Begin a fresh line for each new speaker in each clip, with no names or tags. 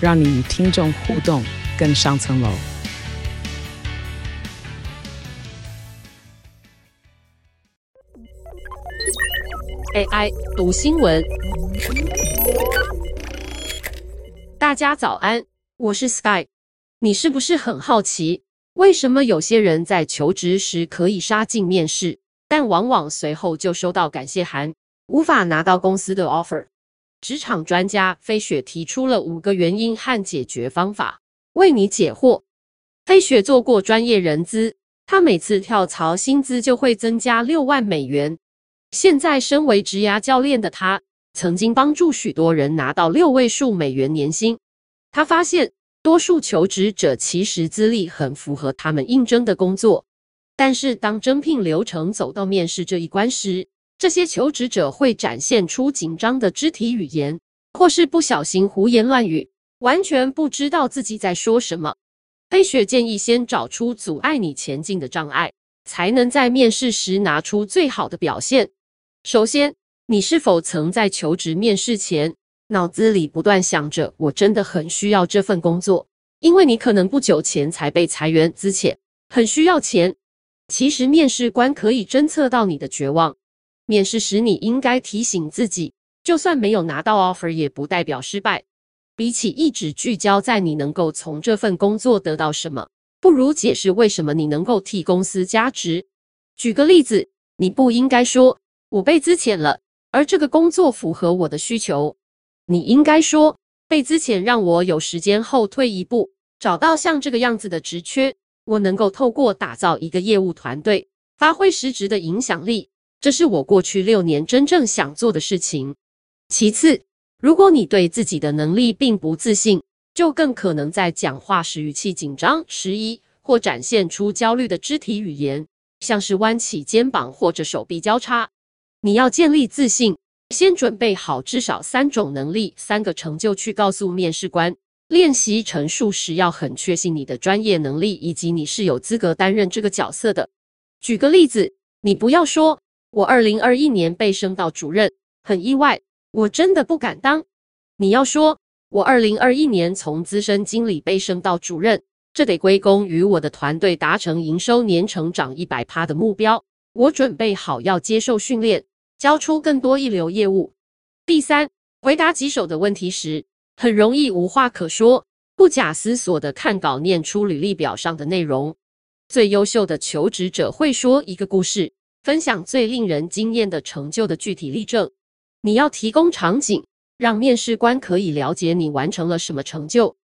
让你与听众互动更上层楼。
AI 读新闻，大家早安，我是 Sky。你是不是很好奇，为什么有些人在求职时可以杀进面试，但往往随后就收到感谢函，无法拿到公司的 offer？职场专家飞雪提出了五个原因和解决方法，为你解惑。飞雪做过专业人资，他每次跳槽薪资就会增加六万美元。现在，身为职涯教练的他，曾经帮助许多人拿到六位数美元年薪。他发现，多数求职者其实资历很符合他们应征的工作，但是当征聘流程走到面试这一关时，这些求职者会展现出紧张的肢体语言，或是不小心胡言乱语，完全不知道自己在说什么。飞雪建议先找出阻碍你前进的障碍，才能在面试时拿出最好的表现。首先，你是否曾在求职面试前，脑子里不断想着“我真的很需要这份工作”，因为你可能不久前才被裁员资遣，很需要钱。其实，面试官可以侦测到你的绝望。面试时，你应该提醒自己，就算没有拿到 offer，也不代表失败。比起一直聚焦在你能够从这份工作得到什么，不如解释为什么你能够替公司加值。举个例子，你不应该说，我被资遣了，而这个工作符合我的需求。你应该说，被资遣让我有时间后退一步，找到像这个样子的职缺。我能够透过打造一个业务团队，发挥实质的影响力。这是我过去六年真正想做的事情。其次，如果你对自己的能力并不自信，就更可能在讲话时语气紧张、迟疑，或展现出焦虑的肢体语言，像是弯起肩膀或者手臂交叉。你要建立自信，先准备好至少三种能力、三个成就去告诉面试官。练习陈述时要很确信你的专业能力以及你是有资格担任这个角色的。举个例子，你不要说“我二零二一年被升到主任，很意外，我真的不敢当”。你要说“我二零二一年从资深经理被升到主任，这得归功于我的团队达成营收年成长一百趴的目标”。我准备好要接受训练，交出更多一流业务。第三，回答棘手的问题时，很容易无话可说，不假思索的看稿念出履历表上的内容。最优秀的求职者会说一个故事，分享最令人惊艳的成就的具体例证。你要提供场景，让面试官可以了解你完成了什么成就。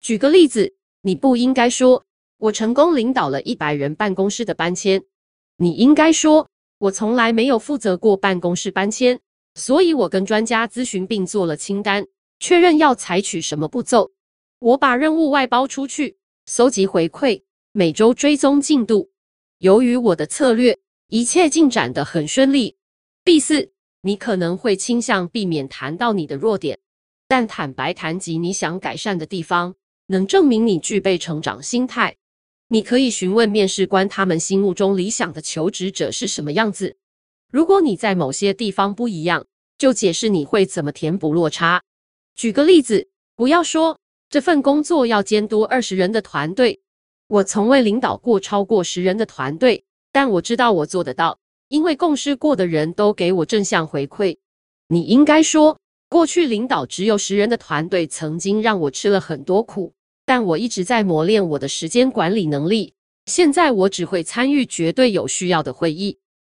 举个例子，你不应该说“我成功领导了一百人办公室的搬迁”。你应该说：“我从来没有负责过办公室搬迁，所以我跟专家咨询并做了清单，确认要采取什么步骤。我把任务外包出去，搜集回馈，每周追踪进度。由于我的策略，一切进展得很顺利。”第四，你可能会倾向避免谈到你的弱点，但坦白谈及你想改善的地方，能证明你具备成长心态。你可以询问面试官，他们心目中理想的求职者是什么样子。如果你在某些地方不一样，就解释你会怎么填补落差。举个例子，不要说这份工作要监督二十人的团队，我从未领导过超过十人的团队，但我知道我做得到，因为共事过的人都给我正向回馈。你应该说，过去领导只有十人的团队，曾经让我吃了很多苦。但我一直在磨练我的时间管理能力。现在我只会参与绝对有需要的会议，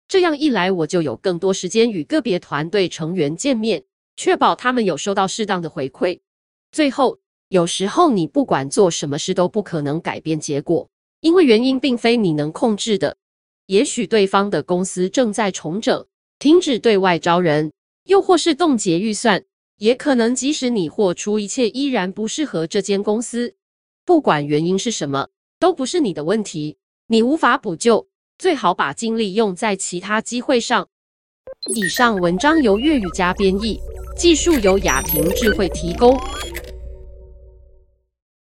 这样一来我就有更多时间与个别团队成员见面，确保他们有收到适当的回馈。最后，有时候你不管做什么事都不可能改变结果，因为原因并非你能控制的。也许对方的公司正在重整，停止对外招人，又或是冻结预算。也可能即使你豁出一切，依然不适合这间公司。不管原因是什么，都不是你的问题，你无法补救，最好把精力用在其他机会上。以上文章由粤语加编译，技术由雅婷智慧提供。